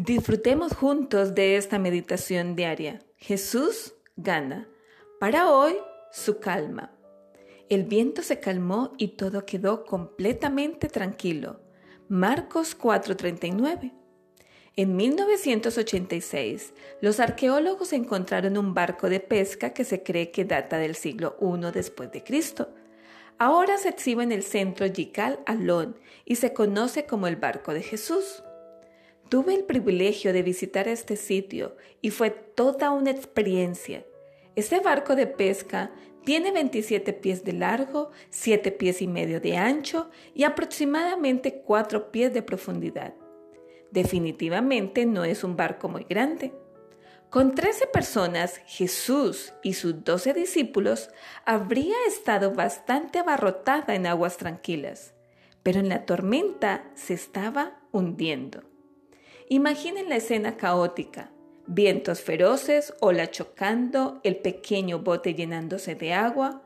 Disfrutemos juntos de esta meditación diaria. Jesús gana. Para hoy, su calma. El viento se calmó y todo quedó completamente tranquilo. Marcos 4:39. En 1986, los arqueólogos encontraron un barco de pesca que se cree que data del siglo I después de Cristo. Ahora se exhibe en el centro Yikal Alon y se conoce como el barco de Jesús. Tuve el privilegio de visitar este sitio y fue toda una experiencia. Este barco de pesca tiene 27 pies de largo, 7 pies y medio de ancho y aproximadamente 4 pies de profundidad. Definitivamente no es un barco muy grande. Con 13 personas, Jesús y sus 12 discípulos habría estado bastante abarrotada en aguas tranquilas, pero en la tormenta se estaba hundiendo. Imaginen la escena caótica vientos feroces, ola chocando, el pequeño bote llenándose de agua.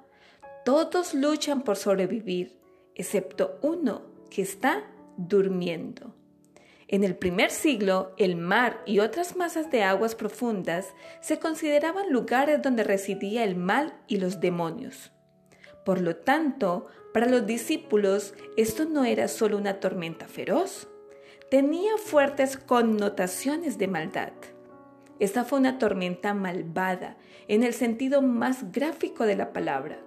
Todos luchan por sobrevivir, excepto uno que está durmiendo. En el primer siglo, el mar y otras masas de aguas profundas se consideraban lugares donde residía el mal y los demonios. Por lo tanto, para los discípulos esto no era solo una tormenta feroz, tenía fuertes connotaciones de maldad. Esta fue una tormenta malvada en el sentido más gráfico de la palabra.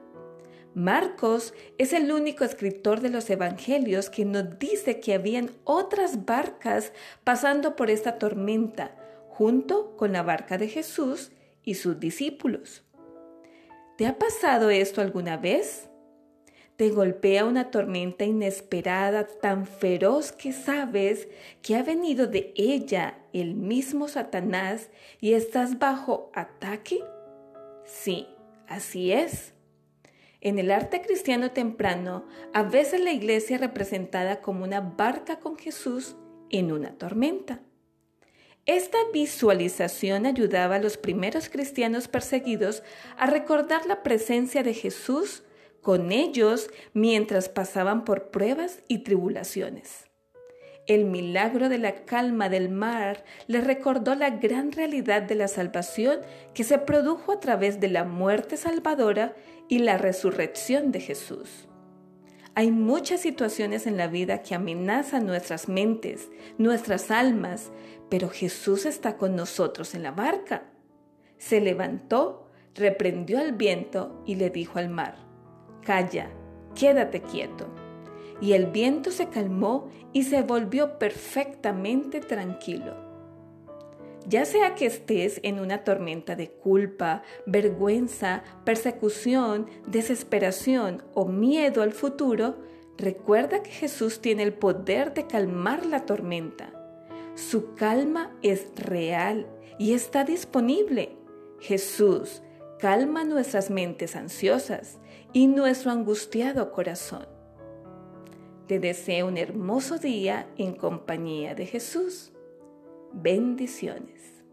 Marcos es el único escritor de los evangelios que nos dice que habían otras barcas pasando por esta tormenta, junto con la barca de Jesús y sus discípulos. ¿Te ha pasado esto alguna vez? Te golpea una tormenta inesperada tan feroz que sabes que ha venido de ella el mismo Satanás y estás bajo ataque? Sí, así es. En el arte cristiano temprano, a veces la iglesia es representada como una barca con Jesús en una tormenta. Esta visualización ayudaba a los primeros cristianos perseguidos a recordar la presencia de Jesús con ellos mientras pasaban por pruebas y tribulaciones. El milagro de la calma del mar les recordó la gran realidad de la salvación que se produjo a través de la muerte salvadora y la resurrección de Jesús. Hay muchas situaciones en la vida que amenazan nuestras mentes, nuestras almas, pero Jesús está con nosotros en la barca. Se levantó, reprendió al viento y le dijo al mar, Calla, quédate quieto. Y el viento se calmó y se volvió perfectamente tranquilo. Ya sea que estés en una tormenta de culpa, vergüenza, persecución, desesperación o miedo al futuro, recuerda que Jesús tiene el poder de calmar la tormenta. Su calma es real y está disponible. Jesús calma nuestras mentes ansiosas y nuestro angustiado corazón. Te deseo un hermoso día en compañía de Jesús. Bendiciones.